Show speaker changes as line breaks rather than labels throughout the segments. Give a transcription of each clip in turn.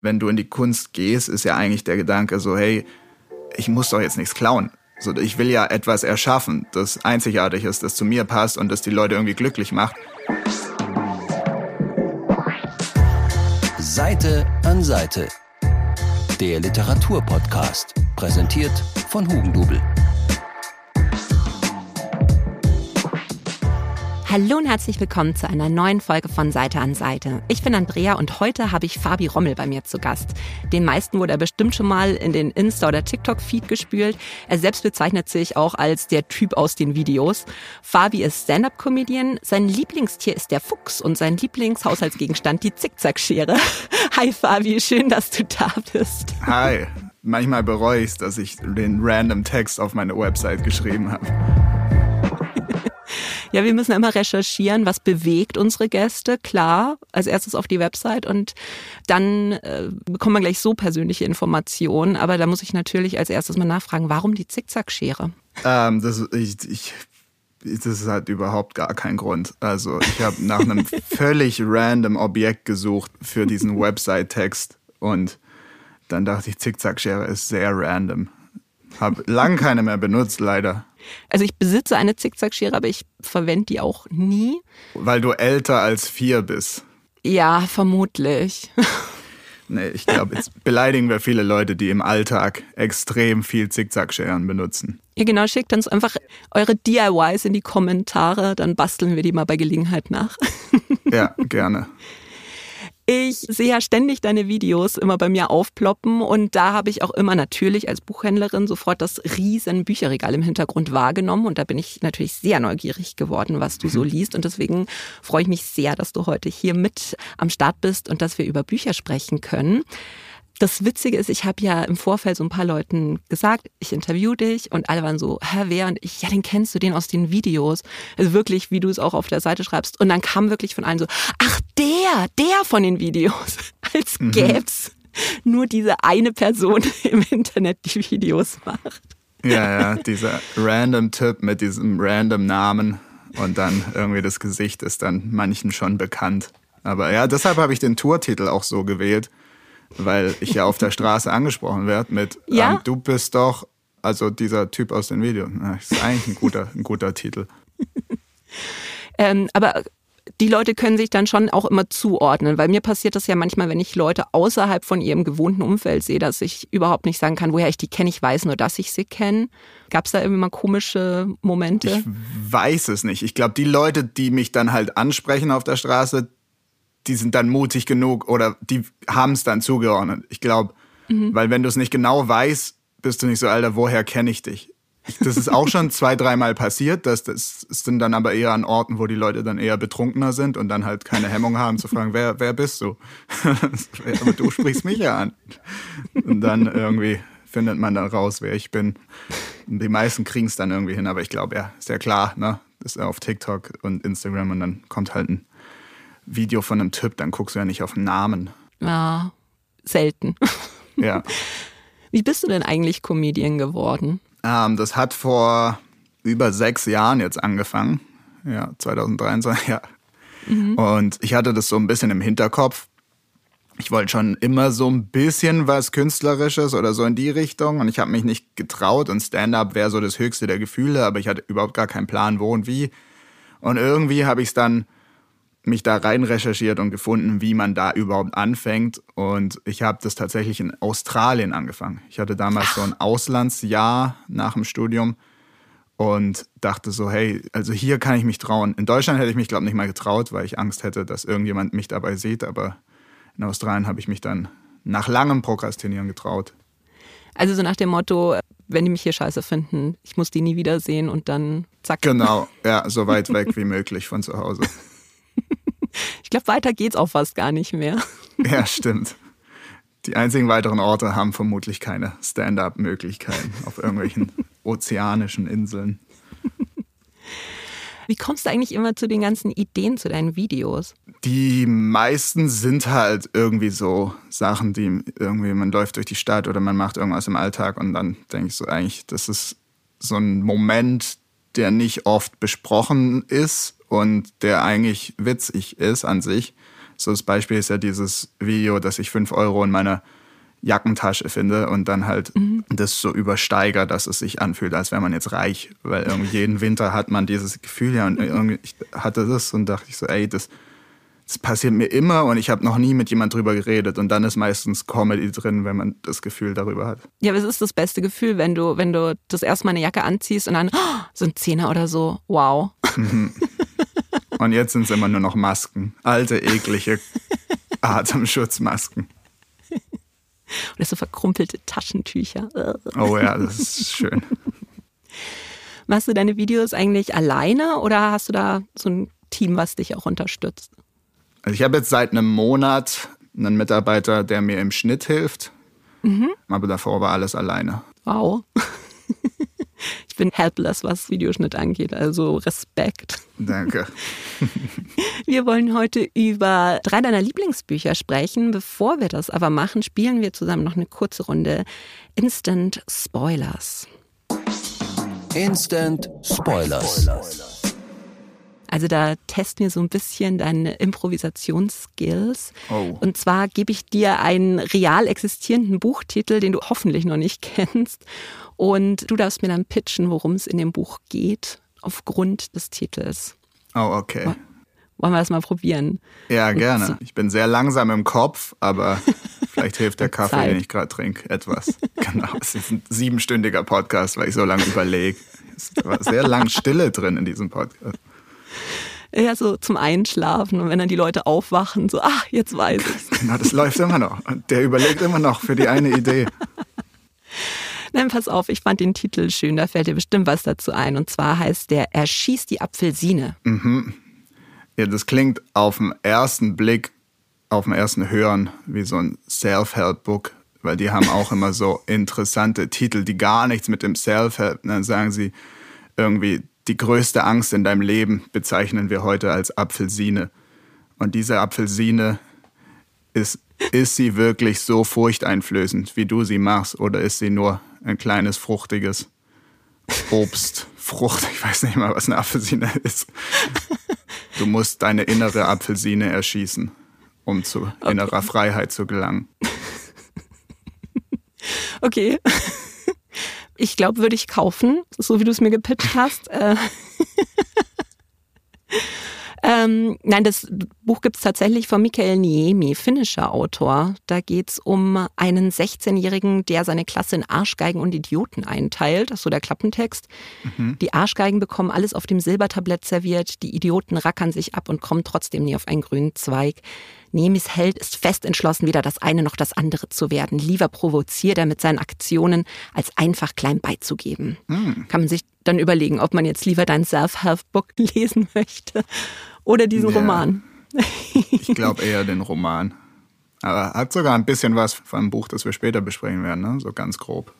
Wenn du in die Kunst gehst, ist ja eigentlich der Gedanke so, hey, ich muss doch jetzt nichts klauen. So, ich will ja etwas erschaffen, das einzigartig ist, das zu mir passt und das die Leute irgendwie glücklich macht.
Seite an Seite. Der Literaturpodcast, präsentiert von Hugendubel.
Hallo und herzlich willkommen zu einer neuen Folge von Seite an Seite. Ich bin Andrea und heute habe ich Fabi Rommel bei mir zu Gast. Den meisten wurde er bestimmt schon mal in den Insta- oder TikTok-Feed gespült. Er selbst bezeichnet sich auch als der Typ aus den Videos. Fabi ist Stand-Up-Comedian. Sein Lieblingstier ist der Fuchs und sein Lieblingshaushaltsgegenstand die Zickzackschere. Hi Fabi, schön, dass du da bist.
Hi. Manchmal bereue ich es, dass ich den random Text auf meine Website geschrieben habe.
Ja, wir müssen immer recherchieren, was bewegt unsere Gäste, klar, als erstes auf die Website und dann äh, bekommen wir gleich so persönliche Informationen. Aber da muss ich natürlich als erstes mal nachfragen, warum die Zickzackschere?
Ähm, das, ich, ich, das hat überhaupt gar keinen Grund. Also ich habe nach einem völlig random Objekt gesucht für diesen Website-Text und dann dachte ich, Zickzackschere ist sehr random. Habe lang keine mehr benutzt, leider.
Also ich besitze eine Zickzackschere, aber ich verwende die auch nie.
Weil du älter als vier bist.
Ja, vermutlich.
Nee, ich glaube, jetzt beleidigen wir viele Leute, die im Alltag extrem viel Zickzackscheren benutzen.
Ja, genau, schickt uns einfach eure DIYs in die Kommentare, dann basteln wir die mal bei Gelegenheit nach.
Ja, gerne.
Ich sehe ja ständig deine Videos immer bei mir aufploppen und da habe ich auch immer natürlich als Buchhändlerin sofort das riesen Bücherregal im Hintergrund wahrgenommen und da bin ich natürlich sehr neugierig geworden, was du so liest und deswegen freue ich mich sehr, dass du heute hier mit am Start bist und dass wir über Bücher sprechen können. Das Witzige ist, ich habe ja im Vorfeld so ein paar Leuten gesagt, ich interview dich und alle waren so, hä, wer? Und ich, ja, den kennst du, den aus den Videos. Also wirklich, wie du es auch auf der Seite schreibst. Und dann kam wirklich von allen so, ach, der, der von den Videos. Als mhm. gäb's nur diese eine Person im Internet, die Videos macht.
Ja, ja, dieser random Typ mit diesem random Namen und dann irgendwie das Gesicht ist dann manchen schon bekannt. Aber ja, deshalb habe ich den Tourtitel auch so gewählt weil ich ja auf der Straße angesprochen werde mit, ja? ähm, du bist doch, also dieser Typ aus den Videos. Das ist eigentlich ein guter, ein guter Titel.
ähm, aber die Leute können sich dann schon auch immer zuordnen, weil mir passiert das ja manchmal, wenn ich Leute außerhalb von ihrem gewohnten Umfeld sehe, dass ich überhaupt nicht sagen kann, woher ich die kenne. Ich weiß nur, dass ich sie kenne. Gab es da irgendwie mal komische Momente?
Ich weiß es nicht. Ich glaube, die Leute, die mich dann halt ansprechen auf der Straße, die sind dann mutig genug oder die haben es dann zugeordnet. Ich glaube, mhm. weil wenn du es nicht genau weißt, bist du nicht so, Alter, woher kenne ich dich? Das ist auch schon zwei, dreimal passiert. Das, das sind dann aber eher an Orten, wo die Leute dann eher betrunkener sind und dann halt keine Hemmung haben zu fragen, wer, wer bist du? aber du sprichst mich ja an. Und dann irgendwie findet man dann raus, wer ich bin. Die meisten kriegen es dann irgendwie hin, aber ich glaube, ja, ist ja klar, ne? Das ist ja auf TikTok und Instagram und dann kommt halt ein Video von einem Typ, dann guckst du ja nicht auf den Namen.
Ja, selten.
Ja.
Wie bist du denn eigentlich Comedian geworden?
Ähm, das hat vor über sechs Jahren jetzt angefangen. Ja, 2023, ja. Mhm. Und ich hatte das so ein bisschen im Hinterkopf. Ich wollte schon immer so ein bisschen was Künstlerisches oder so in die Richtung. Und ich habe mich nicht getraut. Und Stand-up wäre so das höchste der Gefühle, aber ich hatte überhaupt gar keinen Plan, wo und wie. Und irgendwie habe ich es dann mich da rein recherchiert und gefunden, wie man da überhaupt anfängt. Und ich habe das tatsächlich in Australien angefangen. Ich hatte damals so ein Auslandsjahr nach dem Studium und dachte so, hey, also hier kann ich mich trauen. In Deutschland hätte ich mich, glaube ich, nicht mal getraut, weil ich Angst hätte, dass irgendjemand mich dabei sieht. Aber in Australien habe ich mich dann nach langem Prokrastinieren getraut.
Also so nach dem Motto, wenn die mich hier scheiße finden, ich muss die nie wiedersehen und dann zack.
Genau, ja, so weit weg wie möglich von zu Hause.
Ich glaube, weiter geht's auch fast gar nicht mehr.
Ja, stimmt. Die einzigen weiteren Orte haben vermutlich keine Stand-up-Möglichkeiten auf irgendwelchen ozeanischen Inseln.
Wie kommst du eigentlich immer zu den ganzen Ideen zu deinen Videos?
Die meisten sind halt irgendwie so Sachen, die irgendwie, man läuft durch die Stadt oder man macht irgendwas im Alltag und dann denke ich so eigentlich, das ist so ein Moment, der nicht oft besprochen ist und der eigentlich witzig ist an sich. So das Beispiel ist ja dieses Video, dass ich 5 Euro in meiner Jackentasche finde und dann halt mhm. das so übersteigert, dass es sich anfühlt, als wäre man jetzt reich. Weil irgendwie jeden Winter hat man dieses Gefühl ja und irgendwie ich hatte das und dachte ich so, ey, das, das passiert mir immer und ich habe noch nie mit jemand drüber geredet und dann ist meistens Comedy drin, wenn man das Gefühl darüber hat.
Ja, aber es ist das beste Gefühl, wenn du, wenn du das erstmal eine Jacke anziehst und dann oh, so ein Zehner oder so, wow. Mhm.
Und jetzt sind es immer nur noch Masken, alte, eklige Atemschutzmasken.
Oder so verkrumpelte Taschentücher.
Oh ja, das ist schön.
Machst du deine Videos eigentlich alleine oder hast du da so ein Team, was dich auch unterstützt?
Also ich habe jetzt seit einem Monat einen Mitarbeiter, der mir im Schnitt hilft. Mhm. Aber davor war alles alleine.
Wow. Ich bin helpless, was Videoschnitt angeht, also Respekt.
Danke.
Wir wollen heute über drei deiner Lieblingsbücher sprechen. Bevor wir das aber machen, spielen wir zusammen noch eine kurze Runde Instant Spoilers.
Instant Spoilers.
Also da testen wir so ein bisschen deine Improvisationsskills.
Oh.
Und zwar gebe ich dir einen real existierenden Buchtitel, den du hoffentlich noch nicht kennst. Und du darfst mir dann pitchen, worum es in dem Buch geht, aufgrund des Titels.
Oh, okay.
Wollen wir das mal probieren?
Ja, gerne. Ich bin sehr langsam im Kopf, aber vielleicht hilft der Kaffee, Zeit. den ich gerade trinke, etwas. Genau, es ist ein siebenstündiger Podcast, weil ich so lange überlege. Es war sehr lang Stille drin in diesem Podcast.
Ja, so zum Einschlafen und wenn dann die Leute aufwachen, so, ach, jetzt weiß ich's.
Genau, das läuft immer noch. Und der überlegt immer noch für die eine Idee.
Nein, pass auf, ich fand den Titel schön, da fällt dir bestimmt was dazu ein. Und zwar heißt der Er schießt die Apfelsine.
Mhm. Ja, das klingt auf den ersten Blick, auf den ersten Hören wie so ein Self-Help-Book, weil die haben auch immer so interessante Titel, die gar nichts mit dem Self-Help, dann sagen sie irgendwie, die größte Angst in deinem Leben bezeichnen wir heute als Apfelsine. Und diese Apfelsine ist, ist sie wirklich so furchteinflößend, wie du sie machst, oder ist sie nur ein kleines fruchtiges Obst, Frucht, ich weiß nicht mal, was eine Apfelsine ist. Du musst deine innere Apfelsine erschießen, um zu okay. innerer Freiheit zu gelangen.
Okay. Ich glaube, würde ich kaufen, so wie du es mir gepitcht hast. Äh. Ähm, nein, das Buch gibt es tatsächlich von Michael Niemi, finnischer Autor. Da geht es um einen 16-Jährigen, der seine Klasse in Arschgeigen und Idioten einteilt. Das ist so der Klappentext. Mhm. Die Arschgeigen bekommen alles auf dem Silbertablett serviert, die Idioten rackern sich ab und kommen trotzdem nie auf einen grünen Zweig. Nemis Held ist fest entschlossen, weder das eine noch das andere zu werden. Lieber provoziert er mit seinen Aktionen, als einfach klein beizugeben. Mhm. Kann man sich dann überlegen, ob man jetzt lieber dein Self-Help-Book lesen möchte oder diesen ja. Roman.
ich glaube eher den Roman. Aber hat sogar ein bisschen was von einem Buch, das wir später besprechen werden, ne? so ganz grob.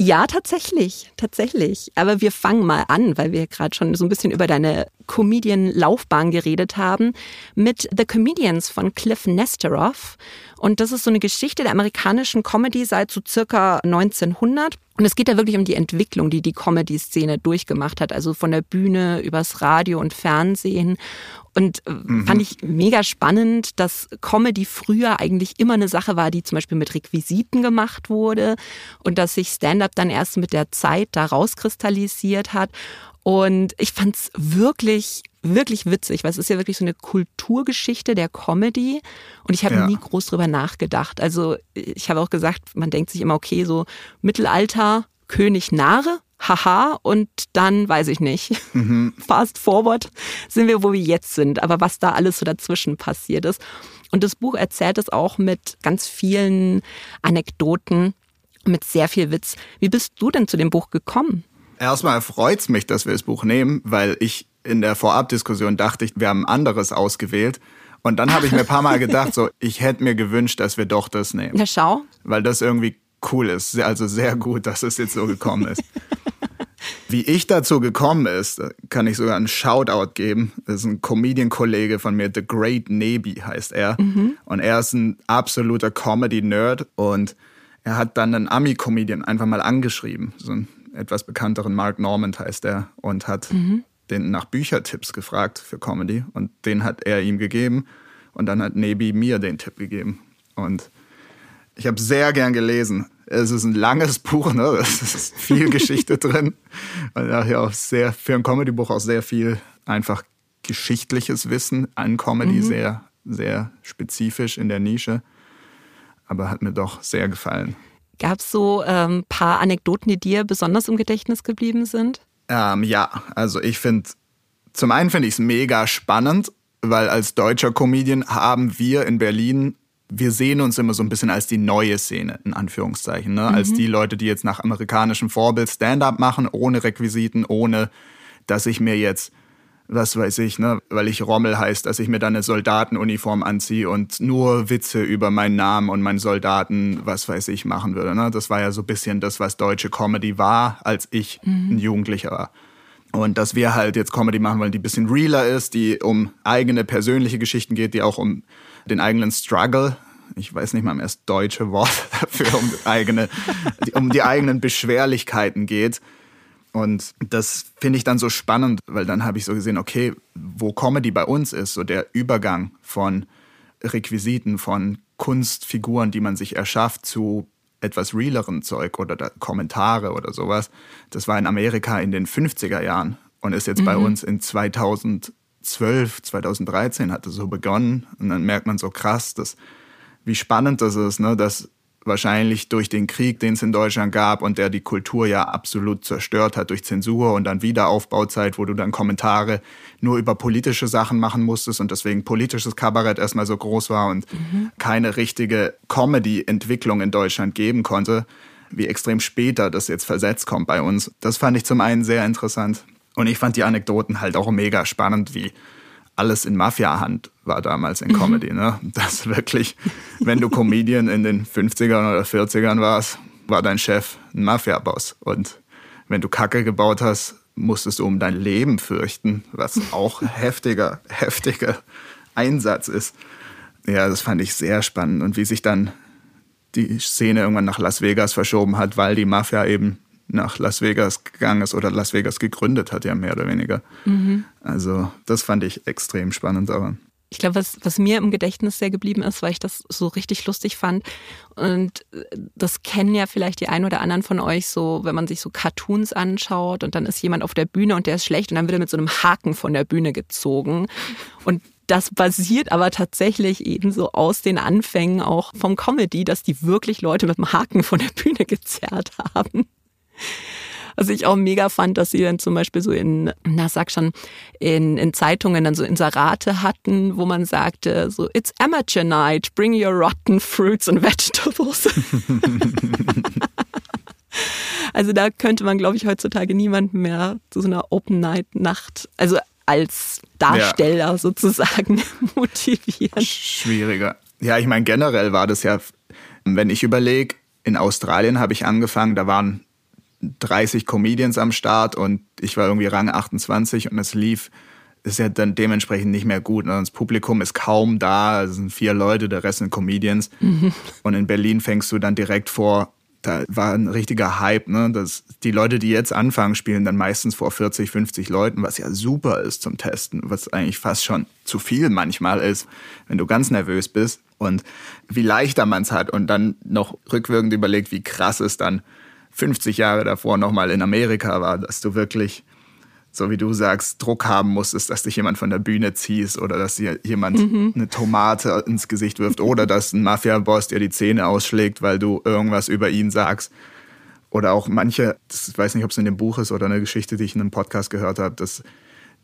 Ja, tatsächlich, tatsächlich. Aber wir fangen mal an, weil wir gerade schon so ein bisschen über deine Comedian-Laufbahn geredet haben, mit The Comedians von Cliff Nesteroff. Und das ist so eine Geschichte der amerikanischen Comedy seit so circa 1900. Und es geht da wirklich um die Entwicklung, die die Comedy-Szene durchgemacht hat, also von der Bühne übers Radio und Fernsehen. Und äh, mhm. fand ich mega spannend, dass Comedy früher eigentlich immer eine Sache war, die zum Beispiel mit Requisiten gemacht wurde und dass sich Stand-up dann erst mit der Zeit da rauskristallisiert hat. Und ich fand es wirklich, wirklich witzig, weil es ist ja wirklich so eine Kulturgeschichte der Comedy. Und ich habe ja. nie groß drüber nachgedacht. Also ich habe auch gesagt, man denkt sich immer, okay, so Mittelalter, König Nare, haha, und dann weiß ich nicht. Mhm. Fast forward sind wir, wo wir jetzt sind. Aber was da alles so dazwischen passiert ist. Und das Buch erzählt es auch mit ganz vielen Anekdoten, mit sehr viel Witz. Wie bist du denn zu dem Buch gekommen?
Erstmal freut es mich, dass wir das Buch nehmen, weil ich in der Vorabdiskussion dachte, ich, wir haben anderes ausgewählt. Und dann habe ich mir ein paar Mal gedacht, so, ich hätte mir gewünscht, dass wir doch das nehmen.
Ja, schau.
Weil das irgendwie cool ist. Also sehr gut, dass es jetzt so gekommen ist. Wie ich dazu gekommen ist, kann ich sogar einen Shoutout geben. Das ist ein Comedian-Kollege von mir, The Great Navy heißt er. Mhm. Und er ist ein absoluter Comedy-Nerd und er hat dann einen Ami-Comedian einfach mal angeschrieben. So ein etwas bekannteren Mark Normand heißt er und hat mhm. Den nach Büchertipps gefragt für Comedy und den hat er ihm gegeben Und dann hat Nebi mir den Tipp gegeben. Und ich habe sehr gern gelesen. Es ist ein langes Buch, ne? es ist viel Geschichte drin. Und daher auch sehr, für ein Comedy-Buch auch sehr viel einfach geschichtliches Wissen an Comedy, mhm. sehr, sehr spezifisch in der Nische. Aber hat mir doch sehr gefallen.
Gab es so ein ähm, paar Anekdoten, die dir besonders im Gedächtnis geblieben sind?
Ähm, ja, also ich finde, zum einen finde ich es mega spannend, weil als deutscher Comedian haben wir in Berlin, wir sehen uns immer so ein bisschen als die neue Szene, in Anführungszeichen. Ne? Mhm. Als die Leute, die jetzt nach amerikanischem Vorbild Stand-up machen, ohne Requisiten, ohne dass ich mir jetzt was weiß ich, ne, weil ich Rommel heißt, dass ich mir dann eine Soldatenuniform anziehe und nur Witze über meinen Namen und meinen Soldaten, was weiß ich, machen würde. Ne? Das war ja so ein bisschen das, was deutsche Comedy war, als ich mhm. ein Jugendlicher war. Und dass wir halt jetzt Comedy machen wollen, die ein bisschen realer ist, die um eigene persönliche Geschichten geht, die auch um den eigenen Struggle, ich weiß nicht mal mehr das deutsche Wort dafür, um eigene, um die eigenen Beschwerlichkeiten geht und das finde ich dann so spannend, weil dann habe ich so gesehen, okay, wo Comedy bei uns ist, so der Übergang von Requisiten, von Kunstfiguren, die man sich erschafft, zu etwas realeren Zeug oder Kommentare oder sowas. Das war in Amerika in den 50er Jahren und ist jetzt mhm. bei uns in 2012, 2013 hat es so begonnen. Und dann merkt man so krass, dass, wie spannend das ist, ne? dass wahrscheinlich durch den Krieg, den es in Deutschland gab und der die Kultur ja absolut zerstört hat durch Zensur und dann Wiederaufbauzeit, wo du dann Kommentare nur über politische Sachen machen musstest und deswegen politisches Kabarett erstmal so groß war und mhm. keine richtige Comedy-Entwicklung in Deutschland geben konnte, wie extrem später das jetzt versetzt kommt bei uns. Das fand ich zum einen sehr interessant. Und ich fand die Anekdoten halt auch mega spannend, wie alles in Mafia-Hand war damals in mhm. Comedy. Ne? Das wirklich, wenn du Comedian in den 50ern oder 40ern warst, war dein Chef ein Mafia-Boss. Und wenn du Kacke gebaut hast, musstest du um dein Leben fürchten, was auch heftiger, heftiger Einsatz ist. Ja, das fand ich sehr spannend. Und wie sich dann die Szene irgendwann nach Las Vegas verschoben hat, weil die Mafia eben nach Las Vegas gegangen ist oder Las Vegas gegründet hat, ja mehr oder weniger. Mhm. Also das fand ich extrem spannend daran.
Ich glaube, was, was mir im Gedächtnis sehr geblieben ist, weil ich das so richtig lustig fand. Und das kennen ja vielleicht die ein oder anderen von euch so, wenn man sich so Cartoons anschaut und dann ist jemand auf der Bühne und der ist schlecht und dann wird er mit so einem Haken von der Bühne gezogen. Und das basiert aber tatsächlich eben so aus den Anfängen auch vom Comedy, dass die wirklich Leute mit dem Haken von der Bühne gezerrt haben. Was ich auch mega fand, dass sie dann zum Beispiel so in, na sag schon, in, in Zeitungen dann so Inserate hatten, wo man sagte, so, it's amateur night, bring your rotten fruits and vegetables. also da könnte man, glaube ich, heutzutage niemanden mehr zu so einer Open Night Nacht, also als Darsteller ja. sozusagen motivieren.
Schwieriger. Ja, ich meine, generell war das ja, wenn ich überlege, in Australien habe ich angefangen, da waren 30 Comedians am Start und ich war irgendwie Rang 28 und es lief, ist ja dann dementsprechend nicht mehr gut. Ne? Das Publikum ist kaum da, es sind vier Leute, der Rest sind Comedians. Mhm. Und in Berlin fängst du dann direkt vor, da war ein richtiger Hype. Ne? Das, die Leute, die jetzt anfangen, spielen dann meistens vor 40, 50 Leuten, was ja super ist zum Testen, was eigentlich fast schon zu viel manchmal ist, wenn du ganz nervös bist. Und wie leichter man es hat und dann noch rückwirkend überlegt, wie krass es dann 50 Jahre davor nochmal in Amerika war, dass du wirklich, so wie du sagst, Druck haben musstest, dass dich jemand von der Bühne ziehst oder dass dir jemand mhm. eine Tomate ins Gesicht wirft oder dass ein Mafia-Boss dir die Zähne ausschlägt, weil du irgendwas über ihn sagst. Oder auch manche, ich weiß nicht, ob es in dem Buch ist oder eine Geschichte, die ich in einem Podcast gehört habe, dass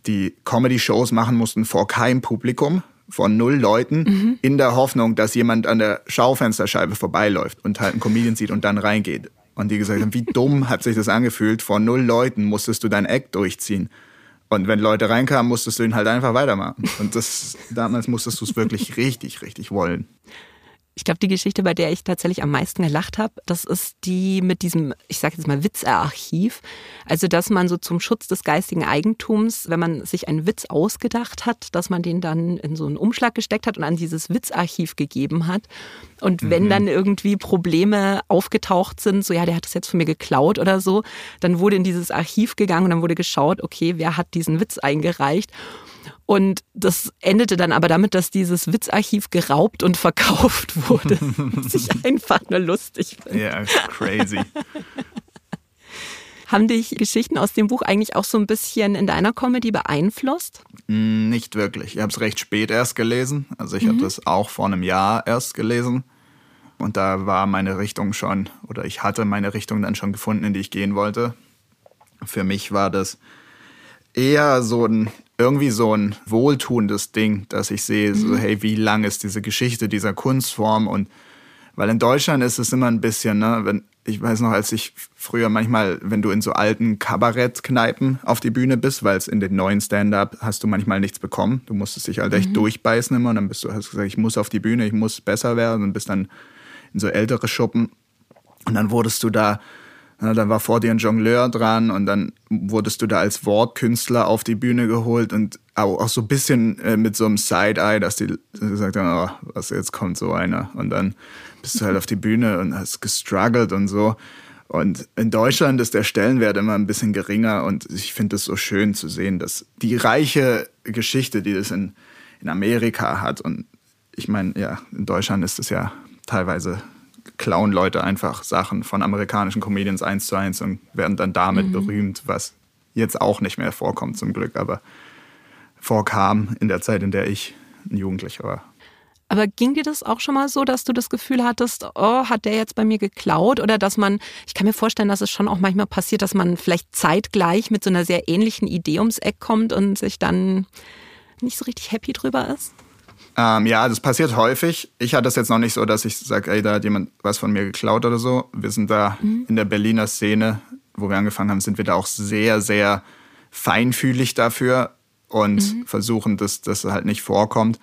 die Comedy-Shows machen mussten vor keinem Publikum, von null Leuten, mhm. in der Hoffnung, dass jemand an der Schaufensterscheibe vorbeiläuft und halt einen Comedian sieht und dann reingeht. Und die gesagt haben, wie dumm hat sich das angefühlt, vor null Leuten musstest du dein Act durchziehen. Und wenn Leute reinkamen, musstest du ihn halt einfach weitermachen. Und das, damals musstest du es wirklich richtig, richtig wollen.
Ich glaube, die Geschichte, bei der ich tatsächlich am meisten gelacht habe, das ist die mit diesem, ich sage jetzt mal, Witzarchiv. Also, dass man so zum Schutz des geistigen Eigentums, wenn man sich einen Witz ausgedacht hat, dass man den dann in so einen Umschlag gesteckt hat und an dieses Witzarchiv gegeben hat. Und mhm. wenn dann irgendwie Probleme aufgetaucht sind, so ja, der hat das jetzt von mir geklaut oder so, dann wurde in dieses Archiv gegangen und dann wurde geschaut, okay, wer hat diesen Witz eingereicht. Und das endete dann aber damit, dass dieses Witzarchiv geraubt und verkauft wurde. was ich einfach nur lustig finde.
Ja, yeah, crazy.
Haben dich Geschichten aus dem Buch eigentlich auch so ein bisschen in deiner Comedy beeinflusst?
Mm, nicht wirklich. Ich habe es recht spät erst gelesen. Also ich mhm. habe das auch vor einem Jahr erst gelesen. Und da war meine Richtung schon, oder ich hatte meine Richtung dann schon gefunden, in die ich gehen wollte. Für mich war das eher so ein, irgendwie so ein wohltuendes Ding, dass ich sehe, so, mhm. hey, wie lang ist diese Geschichte dieser Kunstform und weil in Deutschland ist es immer ein bisschen, ne, wenn, ich weiß noch, als ich früher manchmal, wenn du in so alten Kabarettkneipen auf die Bühne bist, weil es in den neuen Stand-up hast du manchmal nichts bekommen. Du musstest dich halt echt mhm. durchbeißen immer und dann bist du, hast gesagt, ich muss auf die Bühne, ich muss besser werden und bist dann in so ältere Schuppen. Und dann wurdest du da, dann war vor dir ein Jongleur dran und dann wurdest du da als Wortkünstler auf die Bühne geholt und auch, so ein bisschen äh, mit so einem Side-Eye, dass die gesagt haben, oh, was jetzt kommt so einer. Und dann bist du halt auf die Bühne und hast gestruggelt und so. Und in Deutschland ist der Stellenwert immer ein bisschen geringer und ich finde es so schön zu sehen, dass die reiche Geschichte, die es in, in Amerika hat und ich meine, ja, in Deutschland ist es ja teilweise klauen Leute einfach Sachen von amerikanischen Comedians eins zu eins und werden dann damit mhm. berühmt, was jetzt auch nicht mehr vorkommt zum Glück, aber vorkam in der Zeit, in der ich ein Jugendlicher war.
Aber ging dir das auch schon mal so, dass du das Gefühl hattest, oh, hat der jetzt bei mir geklaut? Oder dass man, ich kann mir vorstellen, dass es schon auch manchmal passiert, dass man vielleicht zeitgleich mit so einer sehr ähnlichen Idee ums Eck kommt und sich dann nicht so richtig happy drüber ist?
Ähm, ja, das passiert häufig. Ich hatte es jetzt noch nicht so, dass ich sage, ey, da hat jemand was von mir geklaut oder so. Wir sind da mhm. in der Berliner Szene, wo wir angefangen haben, sind wir da auch sehr, sehr feinfühlig dafür und mhm. versuchen, dass das halt nicht vorkommt.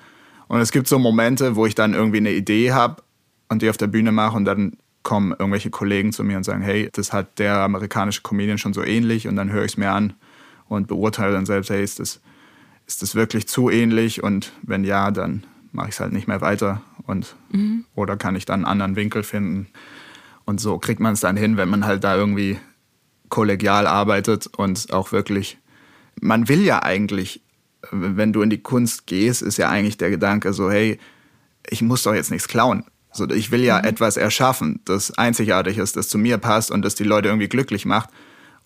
Und es gibt so Momente, wo ich dann irgendwie eine Idee habe und die auf der Bühne mache und dann kommen irgendwelche Kollegen zu mir und sagen, hey, das hat der amerikanische Comedian schon so ähnlich und dann höre ich es mir an und beurteile dann selbst, hey, ist das ist es wirklich zu ähnlich und wenn ja, dann mache ich es halt nicht mehr weiter und mhm. oder kann ich dann einen anderen Winkel finden und so kriegt man es dann hin, wenn man halt da irgendwie kollegial arbeitet und auch wirklich man will ja eigentlich wenn du in die Kunst gehst, ist ja eigentlich der Gedanke so, hey, ich muss doch jetzt nichts klauen. So, ich will ja mhm. etwas erschaffen, das einzigartig ist, das zu mir passt und das die Leute irgendwie glücklich macht.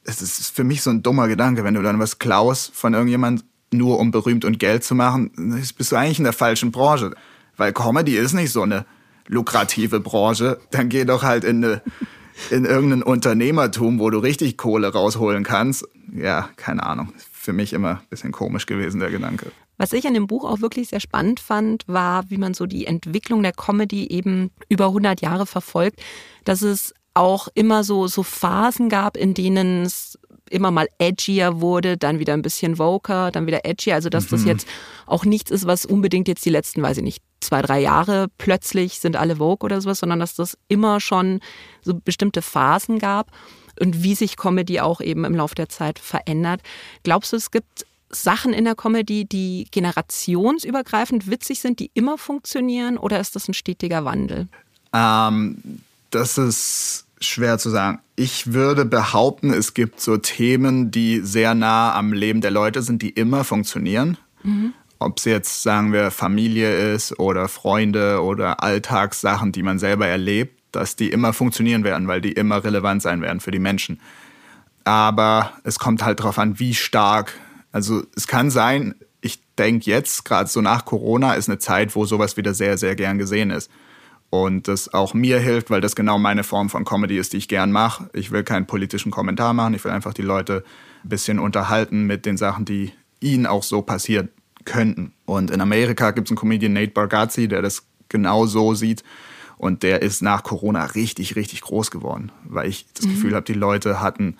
Es ist für mich so ein dummer Gedanke, wenn du dann was klaust von irgendjemand nur um berühmt und Geld zu machen, bist du eigentlich in der falschen Branche. Weil Comedy ist nicht so eine lukrative Branche. Dann geh doch halt in, eine, in irgendein Unternehmertum, wo du richtig Kohle rausholen kannst. Ja, keine Ahnung. Für mich immer ein bisschen komisch gewesen, der Gedanke.
Was ich an dem Buch auch wirklich sehr spannend fand, war, wie man so die Entwicklung der Comedy eben über 100 Jahre verfolgt, dass es auch immer so, so Phasen gab, in denen es immer mal edgier wurde, dann wieder ein bisschen voker, dann wieder edgier. Also dass mhm. das jetzt auch nichts ist, was unbedingt jetzt die letzten, weiß ich nicht, zwei, drei Jahre plötzlich sind alle Vogue oder sowas, sondern dass das immer schon so bestimmte Phasen gab und wie sich Comedy auch eben im Laufe der Zeit verändert. Glaubst du, es gibt Sachen in der Comedy, die generationsübergreifend witzig sind, die immer funktionieren oder ist das ein stetiger Wandel?
Ähm, das ist schwer zu sagen. Ich würde behaupten, es gibt so Themen, die sehr nah am Leben der Leute sind, die immer funktionieren. Mhm. Ob es jetzt, sagen wir, Familie ist oder Freunde oder Alltagssachen, die man selber erlebt, dass die immer funktionieren werden, weil die immer relevant sein werden für die Menschen. Aber es kommt halt darauf an, wie stark. Also es kann sein, ich denke jetzt, gerade so nach Corona, ist eine Zeit, wo sowas wieder sehr, sehr gern gesehen ist und das auch mir hilft, weil das genau meine Form von Comedy ist, die ich gern mache. Ich will keinen politischen Kommentar machen, ich will einfach die Leute ein bisschen unterhalten mit den Sachen, die ihnen auch so passieren könnten. Und in Amerika gibt es einen Comedian Nate Bargatze, der das genau so sieht. Und der ist nach Corona richtig, richtig groß geworden, weil ich das mhm. Gefühl habe, die Leute hatten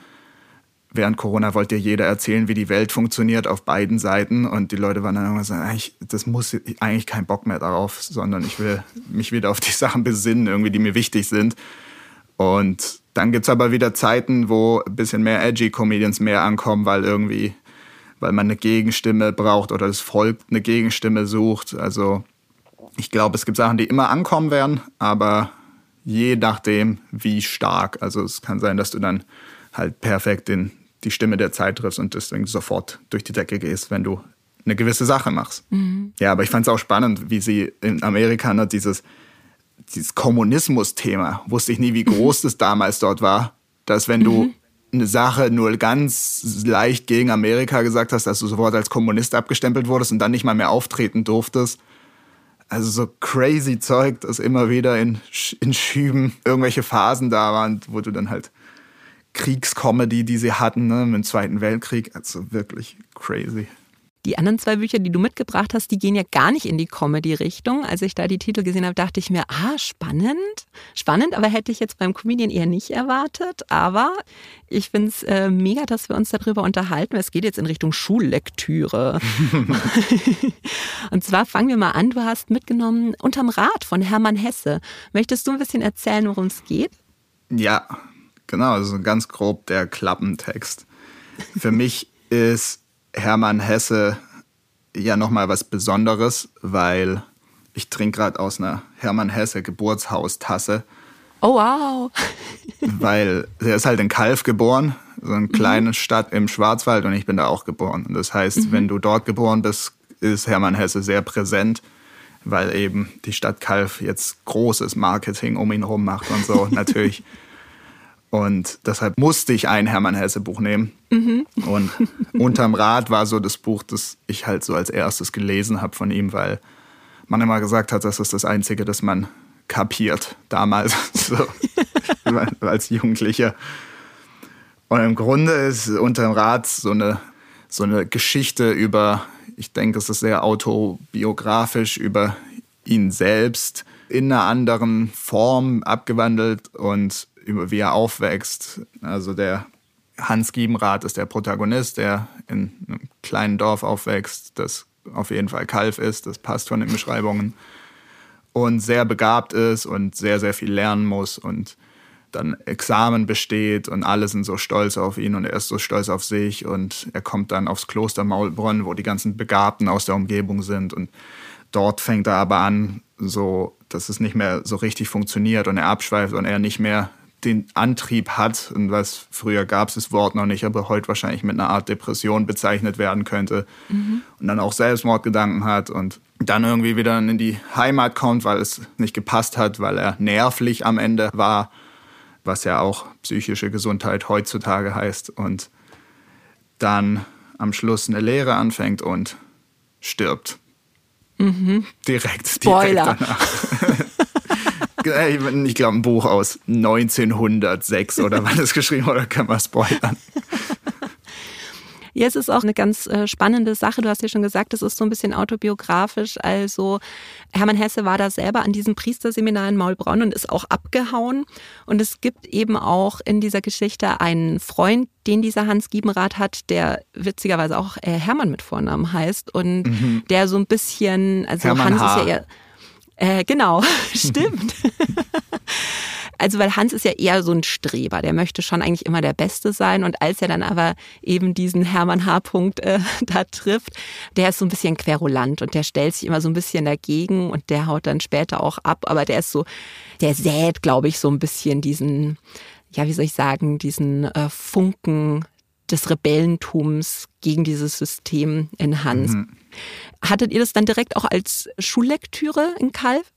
während Corona wollte ja jeder erzählen, wie die Welt funktioniert auf beiden Seiten. Und die Leute waren dann immer so, eigentlich, das muss eigentlich kein Bock mehr darauf, sondern ich will mich wieder auf die Sachen besinnen, irgendwie, die mir wichtig sind. Und dann gibt es aber wieder Zeiten, wo ein bisschen mehr edgy Comedians mehr ankommen, weil irgendwie, weil man eine Gegenstimme braucht oder das Volk eine Gegenstimme sucht. Also ich glaube, es gibt Sachen, die immer ankommen werden, aber je nachdem, wie stark. Also es kann sein, dass du dann halt perfekt den die Stimme der Zeit triffst und deswegen sofort durch die Decke gehst, wenn du eine gewisse Sache machst. Mhm. Ja, aber ich fand es auch spannend, wie sie in Amerika ne, dieses, dieses Kommunismus-Thema, wusste ich nie, wie groß das damals dort war, dass wenn du mhm. eine Sache nur ganz leicht gegen Amerika gesagt hast, dass du sofort als Kommunist abgestempelt wurdest und dann nicht mal mehr auftreten durftest. Also so crazy Zeug, dass immer wieder in, in Schüben irgendwelche Phasen da waren, wo du dann halt Kriegscomedy, die sie hatten, ne, im Zweiten Weltkrieg, also wirklich crazy.
Die anderen zwei Bücher, die du mitgebracht hast, die gehen ja gar nicht in die Comedy-Richtung. Als ich da die Titel gesehen habe, dachte ich mir, ah, spannend. Spannend, aber hätte ich jetzt beim Comedian eher nicht erwartet. Aber ich finde es äh, mega, dass wir uns darüber unterhalten. Es geht jetzt in Richtung Schullektüre. Und zwar fangen wir mal an. Du hast mitgenommen Unterm Rad von Hermann Hesse. Möchtest du ein bisschen erzählen, worum es geht?
Ja, genau. Also ganz grob der Klappentext. Für mich ist Hermann Hesse ja nochmal was Besonderes, weil ich trinke gerade aus einer Hermann Hesse Geburtshaustasse.
Oh wow.
weil er ist halt in Kalf geboren, so eine kleine mhm. Stadt im Schwarzwald und ich bin da auch geboren. Und das heißt, mhm. wenn du dort geboren bist, ist Hermann Hesse sehr präsent, weil eben die Stadt Kalf jetzt großes Marketing um ihn herum macht und so natürlich. Und deshalb musste ich ein Hermann Hesse Buch nehmen. Mhm. Und Unterm Rad war so das Buch, das ich halt so als erstes gelesen habe von ihm, weil man immer gesagt hat, das ist das Einzige, das man kapiert damals, so, als Jugendlicher. Und im Grunde ist Unterm Rad so eine, so eine Geschichte über, ich denke, es ist sehr autobiografisch, über ihn selbst in einer anderen Form abgewandelt und wie er aufwächst. Also der Hans Giebenrath ist der Protagonist, der in einem kleinen Dorf aufwächst, das auf jeden Fall Kalf ist, das passt von den Beschreibungen. Und sehr begabt ist und sehr, sehr viel lernen muss und dann Examen besteht und alle sind so stolz auf ihn und er ist so stolz auf sich und er kommt dann aufs Kloster Maulbronn, wo die ganzen Begabten aus der Umgebung sind und dort fängt er aber an, so, dass es nicht mehr so richtig funktioniert und er abschweift und er nicht mehr den Antrieb hat und was früher gab es das Wort noch nicht, aber heute wahrscheinlich mit einer Art Depression bezeichnet werden könnte mhm. und dann auch Selbstmordgedanken hat und dann irgendwie wieder in die Heimat kommt, weil es nicht gepasst hat, weil er nervlich am Ende war, was ja auch psychische Gesundheit heutzutage heißt und dann am Schluss eine Lehre anfängt und stirbt. Mhm. Direkt, direkt danach. ich glaube, ein Buch aus 1906 oder wann es geschrieben oder kann man spoilern.
Ja, es ist auch eine ganz äh, spannende Sache. Du hast ja schon gesagt, es ist so ein bisschen autobiografisch. Also Hermann Hesse war da selber an diesem Priesterseminar in Maulbronn und ist auch abgehauen. Und es gibt eben auch in dieser Geschichte einen Freund, den dieser Hans Giebenrath hat, der witzigerweise auch äh, Hermann mit Vornamen heißt und mhm. der so ein bisschen, also
Hermann
Hans H. ist ja eher äh, genau, stimmt. also weil Hans ist ja eher so ein Streber, der möchte schon eigentlich immer der Beste sein und als er dann aber eben diesen Hermann H. -Punkt, äh, da trifft, der ist so ein bisschen querulant und der stellt sich immer so ein bisschen dagegen und der haut dann später auch ab, aber der ist so, der sät, glaube ich, so ein bisschen diesen, ja, wie soll ich sagen, diesen äh, Funken des Rebellentums gegen dieses System in Hans. Mhm. Hattet ihr das dann direkt auch als Schullektüre in Kalf?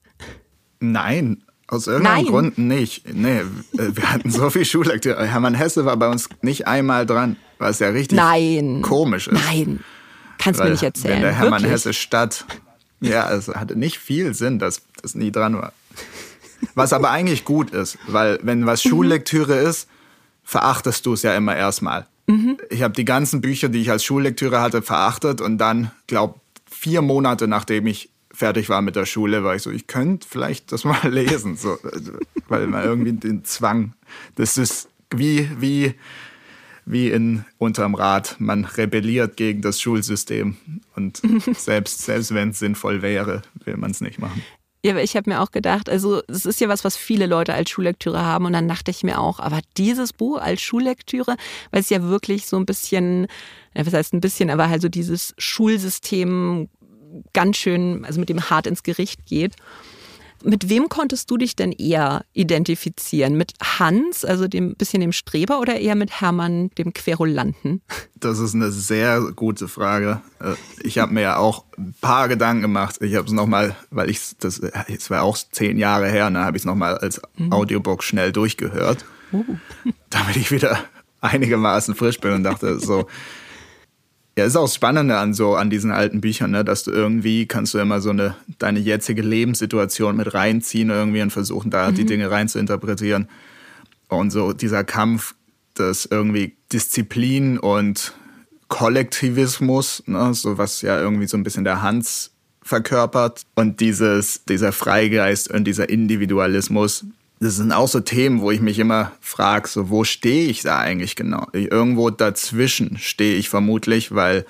Nein, aus irgendeinem Nein. Grund nicht. Nee, äh, wir hatten so viel Schullektüre. Hermann Hesse war bei uns nicht einmal dran, was ja richtig Nein. komisch ist.
Nein, kannst du mir nicht erzählen.
Wenn der Hermann Wirklich? Hesse Stadt, ja, es hatte nicht viel Sinn, dass das nie dran war. Was aber eigentlich gut ist, weil wenn was mhm. Schullektüre ist, verachtest du es ja immer erstmal. Mhm. Ich habe die ganzen Bücher, die ich als Schullektüre hatte, verachtet und dann, glaube vier Monate nachdem ich fertig war mit der Schule, war ich so, ich könnte vielleicht das mal lesen, so, weil man irgendwie den Zwang, das ist wie, wie, wie in unterm Rad, man rebelliert gegen das Schulsystem und selbst, selbst wenn es sinnvoll wäre, will man es nicht machen.
Ja, aber ich habe mir auch gedacht, also es ist ja was, was viele Leute als Schullektüre haben und dann dachte ich mir auch, aber dieses Buch als Schullektüre, weil es ja wirklich so ein bisschen, was heißt ein bisschen, aber halt so dieses Schulsystem ganz schön, also mit dem hart ins Gericht geht. Mit wem konntest du dich denn eher identifizieren? Mit Hans, also dem bisschen dem Streber, oder eher mit Hermann, dem Querulanten?
Das ist eine sehr gute Frage. Äh, ich habe mir ja auch ein paar Gedanken gemacht. Ich habe es nochmal, weil ich das, es war auch zehn Jahre her, ne, habe ich es nochmal als mhm. Audiobook schnell durchgehört, uh. damit ich wieder einigermaßen frisch bin und dachte so, ja, ist auch das Spannende an so an diesen alten Büchern, ne, dass du irgendwie kannst du immer so eine deine jetzige Lebenssituation mit reinziehen irgendwie und versuchen da mhm. die Dinge rein zu interpretieren. Und so dieser Kampf, das irgendwie Disziplin und Kollektivismus, ne, so was ja irgendwie so ein bisschen der Hans verkörpert und dieses dieser Freigeist und dieser Individualismus, das sind auch so Themen, wo ich mich immer frage, so wo stehe ich da eigentlich genau? Irgendwo dazwischen stehe ich vermutlich, weil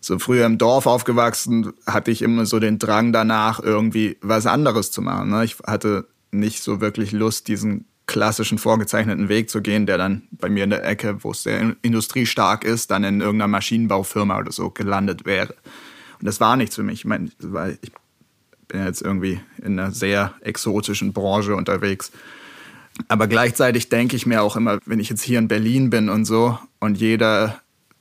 so früher im Dorf aufgewachsen, hatte ich immer so den Drang danach, irgendwie was anderes zu machen. Ne? Ich hatte nicht so wirklich Lust, diesen klassischen vorgezeichneten Weg zu gehen, der dann bei mir in der Ecke, wo es sehr industriestark ist, dann in irgendeiner Maschinenbaufirma oder so gelandet wäre. Und das war nichts für mich. Ich meine, ich bin jetzt irgendwie in einer sehr exotischen Branche unterwegs. Aber gleichzeitig denke ich mir auch immer, wenn ich jetzt hier in Berlin bin und so und jeder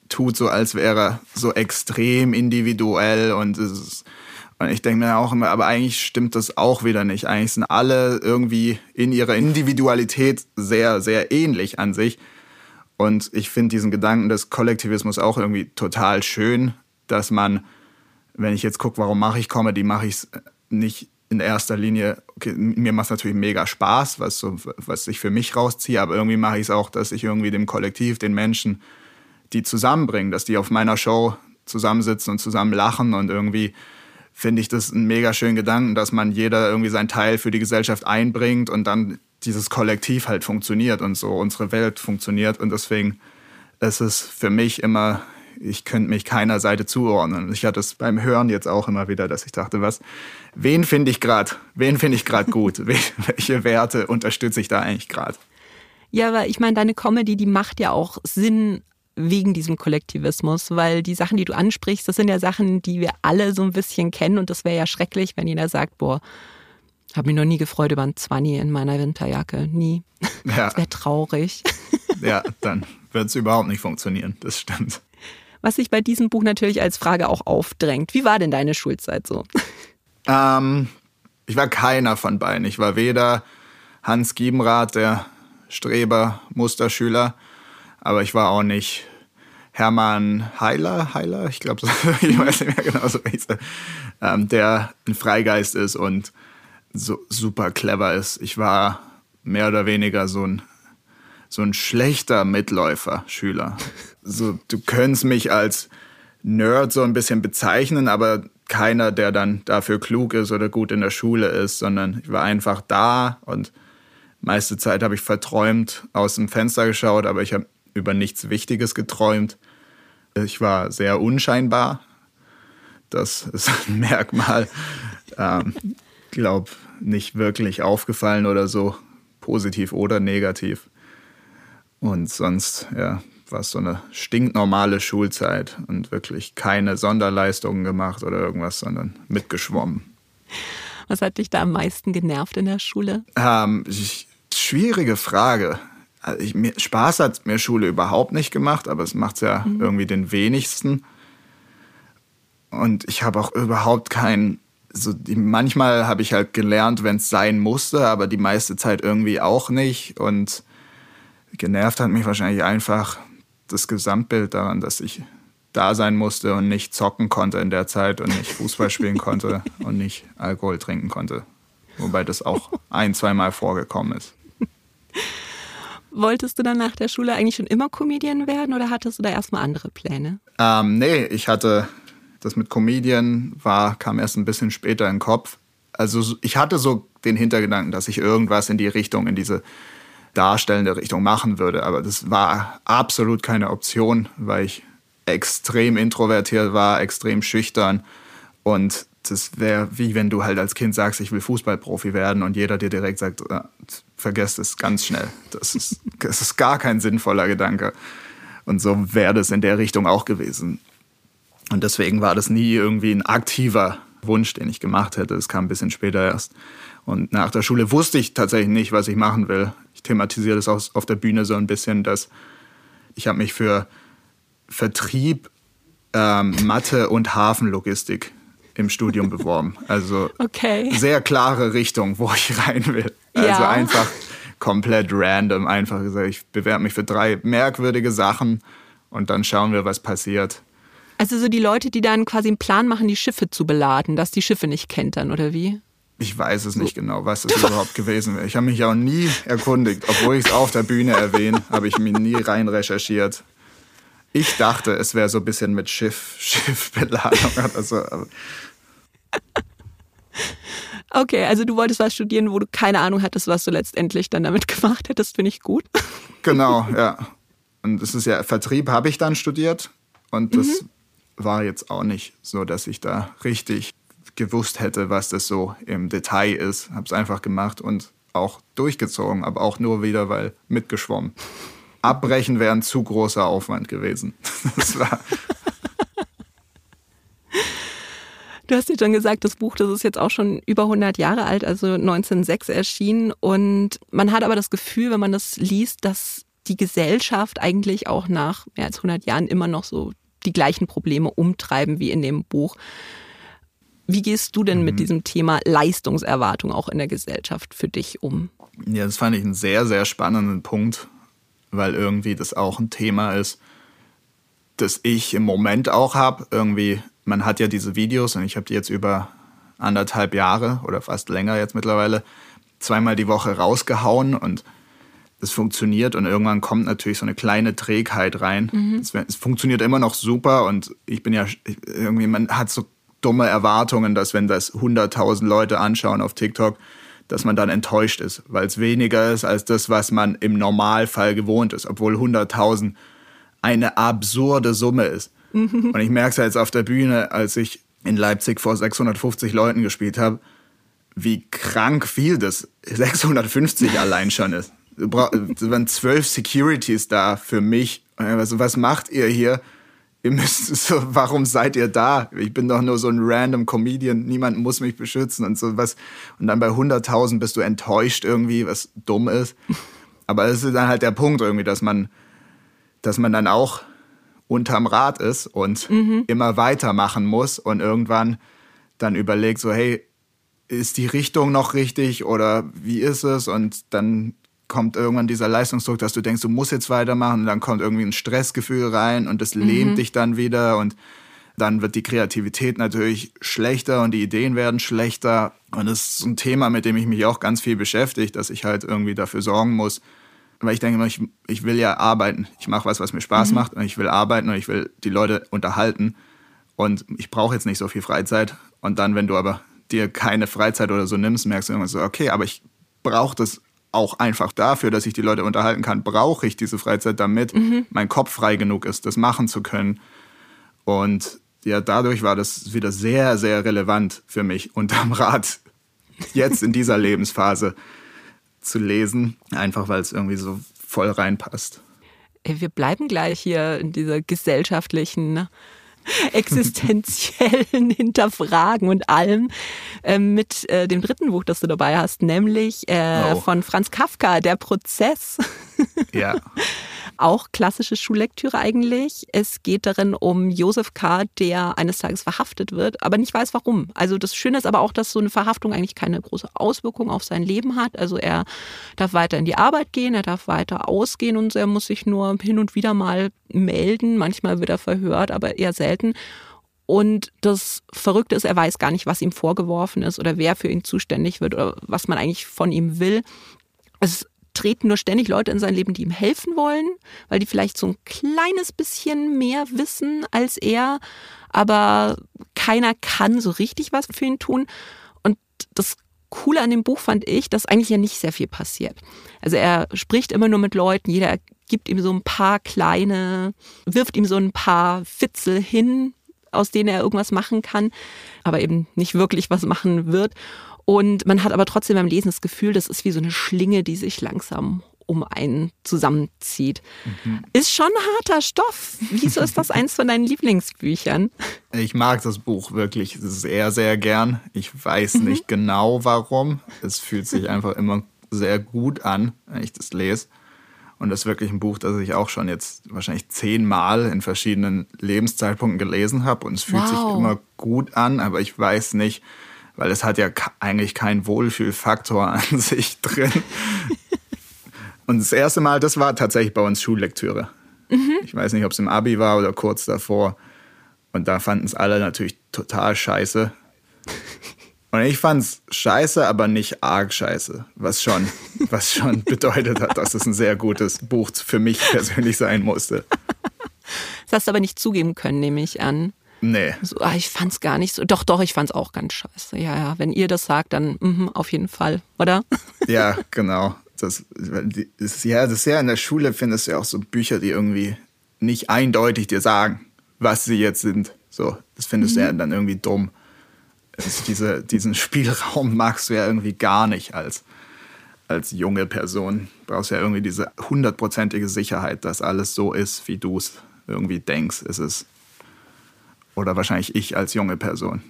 tut so, als wäre er so extrem individuell und ist, und ich denke mir auch immer, aber eigentlich stimmt das auch wieder nicht. Eigentlich sind alle irgendwie in ihrer Individualität sehr, sehr ähnlich an sich. Und ich finde diesen Gedanken des Kollektivismus auch irgendwie total schön, dass man, wenn ich jetzt gucke, warum mache ich Comedy, mache ich es nicht in erster Linie, okay, mir macht es natürlich mega Spaß, was, so, was ich für mich rausziehe, aber irgendwie mache ich es auch, dass ich irgendwie dem Kollektiv, den Menschen, die zusammenbringen, dass die auf meiner Show zusammensitzen und zusammen lachen und irgendwie finde ich das einen mega schönen Gedanken, dass man jeder irgendwie seinen Teil für die Gesellschaft einbringt und dann dieses Kollektiv halt funktioniert und so unsere Welt funktioniert. Und deswegen ist es für mich immer ich könnte mich keiner Seite zuordnen. Ich hatte es beim Hören jetzt auch immer wieder, dass ich dachte, was, wen finde ich gerade, wen finde ich gerade gut, welche Werte unterstütze ich da eigentlich gerade?
Ja, aber ich meine, deine Comedy, die macht ja auch Sinn wegen diesem Kollektivismus, weil die Sachen, die du ansprichst, das sind ja Sachen, die wir alle so ein bisschen kennen und das wäre ja schrecklich, wenn jeder sagt, boah, habe mich noch nie gefreut über ein Zwanni in meiner Winterjacke. Nie. Ja. Das wäre traurig.
Ja, dann wird es überhaupt nicht funktionieren. Das stimmt
was sich bei diesem Buch natürlich als Frage auch aufdrängt. Wie war denn deine Schulzeit so?
Ähm, ich war keiner von beiden. Ich war weder Hans Giebenrath, der Streber, Musterschüler, aber ich war auch nicht Hermann Heiler, Heiler, ich glaube, ich weiß nicht mehr genau so, wie ähm, der ein Freigeist ist und so super clever ist. Ich war mehr oder weniger so ein so ein schlechter Mitläufer, Schüler. So, du könntest mich als Nerd so ein bisschen bezeichnen, aber keiner, der dann dafür klug ist oder gut in der Schule ist, sondern ich war einfach da und meiste Zeit habe ich verträumt aus dem Fenster geschaut, aber ich habe über nichts Wichtiges geträumt. Ich war sehr unscheinbar. Das ist ein Merkmal. Ähm, glaube nicht wirklich aufgefallen oder so, positiv oder negativ. Und sonst, ja, war es so eine stinknormale Schulzeit und wirklich keine Sonderleistungen gemacht oder irgendwas, sondern mitgeschwommen.
Was hat dich da am meisten genervt in der Schule?
Ähm, schwierige Frage. Also ich, mir, Spaß hat mir Schule überhaupt nicht gemacht, aber es macht es ja mhm. irgendwie den wenigsten. Und ich habe auch überhaupt keinen, so die, manchmal habe ich halt gelernt, wenn es sein musste, aber die meiste Zeit irgendwie auch nicht. Und genervt hat mich wahrscheinlich einfach das Gesamtbild daran, dass ich da sein musste und nicht zocken konnte in der Zeit und nicht Fußball spielen konnte und nicht Alkohol trinken konnte. Wobei das auch ein, zweimal vorgekommen ist.
Wolltest du dann nach der Schule eigentlich schon immer Comedian werden oder hattest du da erstmal andere Pläne?
Ähm, nee, ich hatte das mit Comedian war, kam erst ein bisschen später in den Kopf. Also ich hatte so den Hintergedanken, dass ich irgendwas in die Richtung, in diese darstellende Richtung machen würde. Aber das war absolut keine Option, weil ich extrem introvertiert war, extrem schüchtern. Und das wäre wie wenn du halt als Kind sagst, ich will Fußballprofi werden und jeder dir direkt sagt, äh, vergesst es ganz schnell. Das ist, das ist gar kein sinnvoller Gedanke. Und so wäre das in der Richtung auch gewesen. Und deswegen war das nie irgendwie ein aktiver Wunsch, den ich gemacht hätte. Es kam ein bisschen später erst. Und nach der Schule wusste ich tatsächlich nicht, was ich machen will. Ich thematisiere das auch auf der Bühne so ein bisschen, dass ich habe mich für Vertrieb, ähm, Mathe und Hafenlogistik im Studium beworben. Also
okay.
sehr klare Richtung, wo ich rein will. Also ja. einfach komplett random. Einfach gesagt, ich bewerbe mich für drei merkwürdige Sachen und dann schauen wir, was passiert.
Also so die Leute, die dann quasi einen Plan machen, die Schiffe zu beladen, dass die Schiffe nicht kentern, oder wie?
Ich weiß es nicht genau, was das überhaupt gewesen wäre. Ich habe mich auch nie erkundigt. Obwohl ich es auf der Bühne erwähne, habe ich mich nie rein recherchiert. Ich dachte, es wäre so ein bisschen mit Schiff, Schiffbeladung oder so.
Okay, also du wolltest was studieren, wo du keine Ahnung hattest, was du letztendlich dann damit gemacht hättest, finde ich gut.
Genau, ja. Und es ist ja, Vertrieb habe ich dann studiert und das mhm. war jetzt auch nicht so, dass ich da richtig gewusst hätte, was das so im Detail ist. Habe es einfach gemacht und auch durchgezogen, aber auch nur wieder, weil mitgeschwommen. Abbrechen wäre ein zu großer Aufwand gewesen. Das war.
Du hast ja schon gesagt, das Buch, das ist jetzt auch schon über 100 Jahre alt, also 1906 erschienen. Und man hat aber das Gefühl, wenn man das liest, dass die Gesellschaft eigentlich auch nach mehr als 100 Jahren immer noch so die gleichen Probleme umtreiben wie in dem Buch. Wie gehst du denn mhm. mit diesem Thema Leistungserwartung auch in der Gesellschaft für dich um?
Ja, das fand ich einen sehr, sehr spannenden Punkt, weil irgendwie das auch ein Thema ist, das ich im Moment auch habe. Irgendwie, man hat ja diese Videos und ich habe die jetzt über anderthalb Jahre oder fast länger jetzt mittlerweile zweimal die Woche rausgehauen und es funktioniert und irgendwann kommt natürlich so eine kleine Trägheit rein. Mhm. Es, es, funktioniert immer noch super und ich bin ja irgendwie, man hat so dumme Erwartungen, dass wenn das 100.000 Leute anschauen auf TikTok, dass man dann enttäuscht ist, weil es weniger ist als das, was man im Normalfall gewohnt ist, obwohl 100.000 eine absurde Summe ist. Mhm. Und ich merke es jetzt auf der Bühne, als ich in Leipzig vor 650 Leuten gespielt habe, wie krank viel das 650 allein schon ist. Es waren zwölf Securities da für mich. Also was macht ihr hier? Ihr müsst so, warum seid ihr da? Ich bin doch nur so ein random Comedian, niemand muss mich beschützen und so was. Und dann bei 100.000 bist du enttäuscht irgendwie, was dumm ist. Aber es ist dann halt der Punkt irgendwie, dass man, dass man dann auch unterm Rad ist und mhm. immer weitermachen muss und irgendwann dann überlegt so, hey, ist die Richtung noch richtig oder wie ist es? Und dann kommt irgendwann dieser Leistungsdruck, dass du denkst, du musst jetzt weitermachen und dann kommt irgendwie ein Stressgefühl rein und das mhm. lähmt dich dann wieder und dann wird die Kreativität natürlich schlechter und die Ideen werden schlechter. Und das ist ein Thema, mit dem ich mich auch ganz viel beschäftige, dass ich halt irgendwie dafür sorgen muss, weil ich denke immer, ich, ich will ja arbeiten. Ich mache was, was mir Spaß mhm. macht und ich will arbeiten und ich will die Leute unterhalten. Und ich brauche jetzt nicht so viel Freizeit. Und dann, wenn du aber dir keine Freizeit oder so nimmst, merkst du irgendwann so, okay, aber ich brauche das auch einfach dafür, dass ich die Leute unterhalten kann, brauche ich diese Freizeit, damit mhm. mein Kopf frei genug ist, das machen zu können. Und ja, dadurch war das wieder sehr, sehr relevant für mich, unterm Rad jetzt in dieser Lebensphase zu lesen, einfach weil es irgendwie so voll reinpasst.
Wir bleiben gleich hier in dieser gesellschaftlichen existenziellen Hinterfragen und allem äh, mit äh, dem dritten Buch, das du dabei hast, nämlich äh, oh. von Franz Kafka, Der Prozess.
Ja.
Auch klassische Schullektüre eigentlich. Es geht darin um Josef K., der eines Tages verhaftet wird, aber nicht weiß warum. Also das Schöne ist aber auch, dass so eine Verhaftung eigentlich keine große Auswirkung auf sein Leben hat. Also er darf weiter in die Arbeit gehen, er darf weiter ausgehen und er muss sich nur hin und wieder mal melden. Manchmal wird er verhört, aber eher selten. Und das Verrückte ist, er weiß gar nicht, was ihm vorgeworfen ist oder wer für ihn zuständig wird oder was man eigentlich von ihm will. Es treten nur ständig Leute in sein Leben, die ihm helfen wollen, weil die vielleicht so ein kleines bisschen mehr wissen als er, aber keiner kann so richtig was für ihn tun. Und das Coole an dem Buch fand ich, dass eigentlich ja nicht sehr viel passiert. Also er spricht immer nur mit Leuten, jeder gibt ihm so ein paar kleine, wirft ihm so ein paar Fitzel hin, aus denen er irgendwas machen kann, aber eben nicht wirklich was machen wird. Und man hat aber trotzdem beim Lesen das Gefühl, das ist wie so eine Schlinge, die sich langsam um einen zusammenzieht. Mhm. Ist schon harter Stoff. Wieso ist das eins von deinen Lieblingsbüchern?
Ich mag das Buch wirklich sehr, sehr gern. Ich weiß mhm. nicht genau warum. Es fühlt sich einfach immer sehr gut an, wenn ich das lese. Und das ist wirklich ein Buch, das ich auch schon jetzt wahrscheinlich zehnmal in verschiedenen Lebenszeitpunkten gelesen habe. Und es fühlt wow. sich immer gut an, aber ich weiß nicht, weil es hat ja eigentlich keinen Wohlfühlfaktor an sich drin. Und das erste Mal, das war tatsächlich bei uns Schullektüre. Mhm. Ich weiß nicht, ob es im Abi war oder kurz davor. Und da fanden es alle natürlich total scheiße. Und ich fand es scheiße, aber nicht arg scheiße, was schon, was schon bedeutet hat, dass es ein sehr gutes Buch für mich persönlich sein musste.
Das hast du aber nicht zugeben können, nehme ich an.
Nee.
So, ah, ich fand's gar nicht so. Doch, doch, ich fand's auch ganz scheiße. Ja, ja. Wenn ihr das sagt, dann mh, auf jeden Fall, oder?
Ja, genau. Das, das, ja, das ist ja in der Schule findest du ja auch so Bücher, die irgendwie nicht eindeutig dir sagen, was sie jetzt sind. So, das findest mhm. du ja mhm. dann irgendwie dumm. Also diese, diesen Spielraum magst du ja irgendwie gar nicht als, als junge Person. Du brauchst ja irgendwie diese hundertprozentige Sicherheit, dass alles so ist, wie du es irgendwie denkst, ist es. Oder wahrscheinlich ich als junge Person.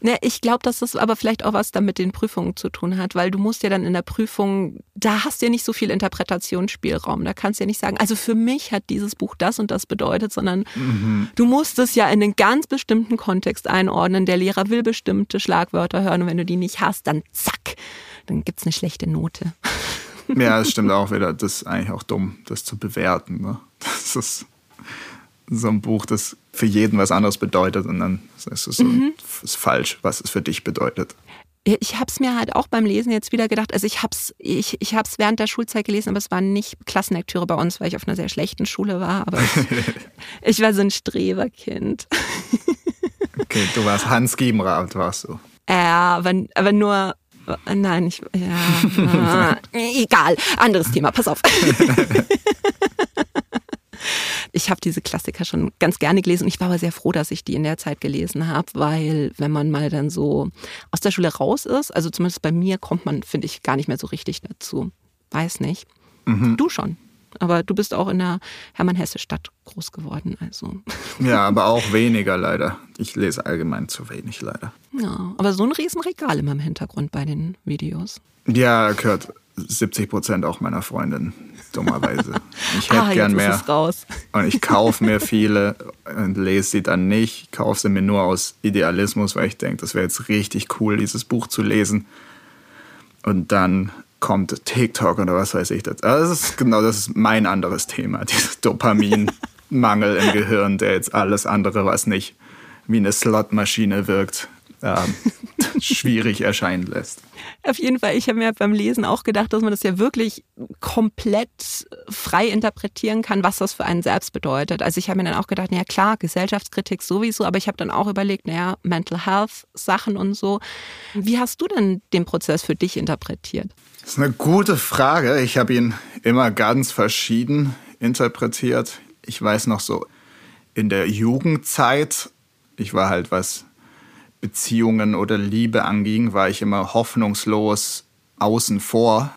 Ne, ich glaube, dass das aber vielleicht auch was dann mit den Prüfungen zu tun hat, weil du musst ja dann in der Prüfung, da hast du ja nicht so viel Interpretationsspielraum. Da kannst du ja nicht sagen, also für mich hat dieses Buch das und das bedeutet, sondern mhm. du musst es ja in einen ganz bestimmten Kontext einordnen. Der Lehrer will bestimmte Schlagwörter hören und wenn du die nicht hast, dann zack, dann gibt es eine schlechte Note.
Ja, das stimmt auch wieder. Das ist eigentlich auch dumm, das zu bewerten. Ne? Das ist so ein Buch, das für jeden was anderes bedeutet und dann ist es mhm. ist falsch, was es für dich bedeutet.
Ich habe es mir halt auch beim Lesen jetzt wieder gedacht. Also ich habe es ich, ich hab's während der Schulzeit gelesen, aber es war nicht Klassenlektüre bei uns, weil ich auf einer sehr schlechten Schule war. Aber ich, ich war so ein Streberkind.
okay, du warst Hans Giebenrath, warst du.
Ja, aber, aber nur Nein, ich. Ja. egal. Anderes Thema, pass auf. Ich habe diese Klassiker schon ganz gerne gelesen und ich war aber sehr froh, dass ich die in der Zeit gelesen habe, weil wenn man mal dann so aus der Schule raus ist, also zumindest bei mir kommt man, finde ich, gar nicht mehr so richtig dazu. Weiß nicht. Mhm. Du schon. Aber du bist auch in der Hermann-Hesse-Stadt groß geworden, also.
Ja, aber auch weniger leider. Ich lese allgemein zu wenig leider.
Ja, aber so ein Riesenregal immer im Hintergrund bei den Videos.
Ja, gehört 70 Prozent auch meiner Freundin, dummerweise. Ich hätte ah, gern mehr.
raus.
Und ich kaufe mir viele und lese sie dann nicht. Ich kaufe sie mir nur aus Idealismus, weil ich denke, das wäre jetzt richtig cool, dieses Buch zu lesen. Und dann kommt TikTok oder was weiß ich. Das, also das ist genau, das ist mein anderes Thema, dieser Dopaminmangel im Gehirn, der jetzt alles andere, was nicht wie eine Slotmaschine wirkt, ähm, schwierig erscheinen lässt.
Auf jeden Fall, ich habe mir beim Lesen auch gedacht, dass man das ja wirklich komplett frei interpretieren kann, was das für einen selbst bedeutet. Also ich habe mir dann auch gedacht, ja klar, Gesellschaftskritik sowieso, aber ich habe dann auch überlegt, naja, Mental Health Sachen und so. Wie hast du denn den Prozess für dich interpretiert?
Das ist eine gute Frage. Ich habe ihn immer ganz verschieden interpretiert. Ich weiß noch so, in der Jugendzeit, ich war halt was Beziehungen oder Liebe anging, war ich immer hoffnungslos außen vor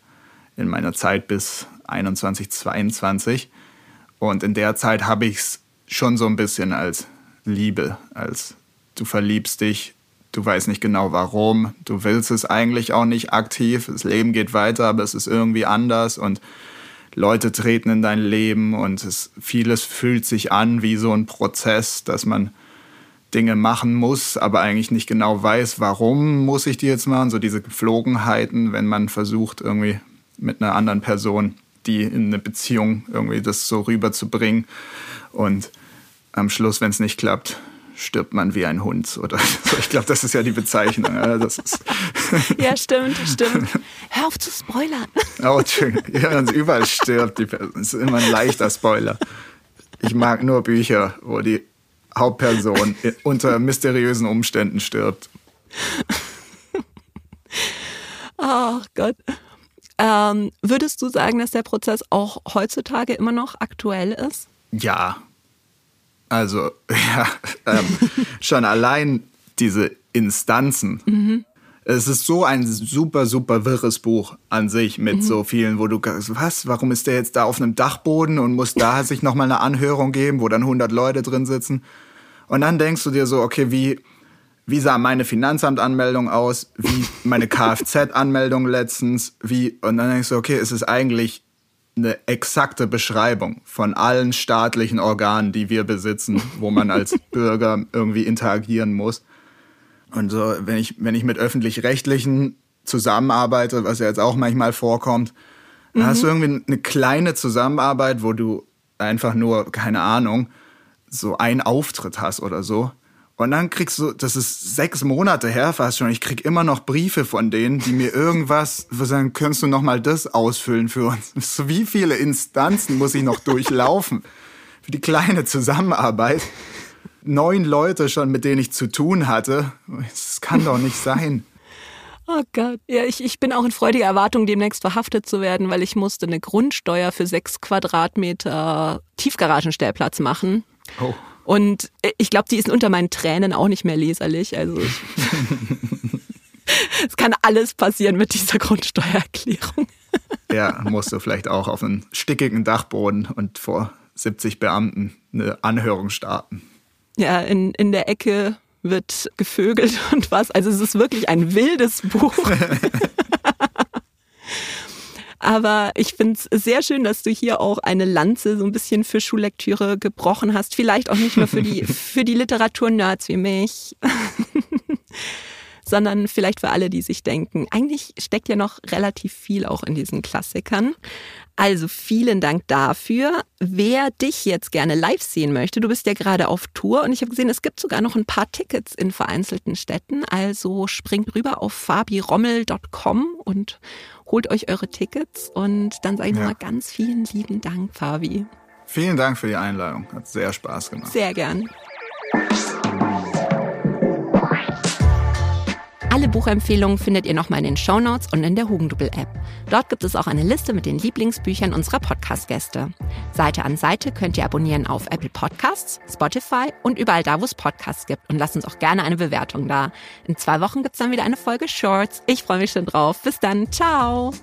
in meiner Zeit bis 21, 22. Und in der Zeit habe ich es schon so ein bisschen als Liebe, als du verliebst dich, du weißt nicht genau warum, du willst es eigentlich auch nicht aktiv, das Leben geht weiter, aber es ist irgendwie anders und Leute treten in dein Leben und es, vieles fühlt sich an wie so ein Prozess, dass man Dinge machen muss, aber eigentlich nicht genau weiß, warum muss ich die jetzt machen. So diese Geflogenheiten, wenn man versucht, irgendwie mit einer anderen Person, die in eine Beziehung irgendwie das so rüberzubringen. Und am Schluss, wenn es nicht klappt, stirbt man wie ein Hund. Oder so. Ich glaube, das ist ja die Bezeichnung.
Ja, stimmt, stimmt. Hör auf zu spoilern.
Oh, ja, und überall stirbt die Person. Das ist immer ein leichter Spoiler. Ich mag nur Bücher, wo die Hauptperson unter mysteriösen Umständen stirbt.
Ach Gott. Ähm, würdest du sagen, dass der Prozess auch heutzutage immer noch aktuell ist?
Ja. Also, ja, ähm, schon allein diese Instanzen. Mhm. Es ist so ein super, super wirres Buch an sich mit mhm. so vielen, wo du was, warum ist der jetzt da auf einem Dachboden und muss da sich nochmal eine Anhörung geben, wo dann 100 Leute drin sitzen. Und dann denkst du dir so, okay, wie, wie sah meine Finanzamtanmeldung aus, wie meine Kfz-Anmeldung letztens, wie, und dann denkst du, okay, es ist eigentlich eine exakte Beschreibung von allen staatlichen Organen, die wir besitzen, wo man als Bürger irgendwie interagieren muss. Und so, wenn ich, wenn ich mit öffentlich-rechtlichen zusammenarbeite, was ja jetzt auch manchmal vorkommt, mhm. hast du irgendwie eine kleine Zusammenarbeit, wo du einfach nur, keine Ahnung, so einen Auftritt hast oder so. Und dann kriegst du, das ist sechs Monate her fast schon, ich krieg immer noch Briefe von denen, die mir irgendwas, sagen, könntest du noch mal das ausfüllen für uns? Wie viele Instanzen muss ich noch durchlaufen für die kleine Zusammenarbeit? Neun Leute schon, mit denen ich zu tun hatte. Das kann doch nicht sein.
Oh Gott. Ja, ich, ich bin auch in freudiger Erwartung, demnächst verhaftet zu werden, weil ich musste eine Grundsteuer für sechs Quadratmeter Tiefgaragenstellplatz machen. Oh. Und ich glaube, die ist unter meinen Tränen auch nicht mehr leserlich. Also es kann alles passieren mit dieser Grundsteuererklärung.
ja, musst du vielleicht auch auf einen stickigen Dachboden und vor 70 Beamten eine Anhörung starten.
Ja, in, in der Ecke wird gevögelt und was. Also es ist wirklich ein wildes Buch. Aber ich finde es sehr schön, dass du hier auch eine Lanze so ein bisschen für Schullektüre gebrochen hast. Vielleicht auch nicht nur für die, für die Literatur-Nerds wie mich. sondern vielleicht für alle, die sich denken, eigentlich steckt ja noch relativ viel auch in diesen Klassikern. Also vielen Dank dafür. Wer dich jetzt gerne live sehen möchte, du bist ja gerade auf Tour und ich habe gesehen, es gibt sogar noch ein paar Tickets in vereinzelten Städten. Also springt rüber auf fabirommel.com und holt euch eure Tickets und dann sage ich ja. nochmal ganz vielen lieben Dank, Fabi.
Vielen Dank für die Einladung. Hat sehr Spaß gemacht.
Sehr gern. Alle Buchempfehlungen findet ihr nochmal in den Show Notes und in der Hugendubel-App. Dort gibt es auch eine Liste mit den Lieblingsbüchern unserer Podcast-Gäste. Seite an Seite könnt ihr abonnieren auf Apple Podcasts, Spotify und überall da, wo es Podcasts gibt. Und lasst uns auch gerne eine Bewertung da. In zwei Wochen gibt es dann wieder eine Folge Shorts. Ich freue mich schon drauf. Bis dann. Ciao.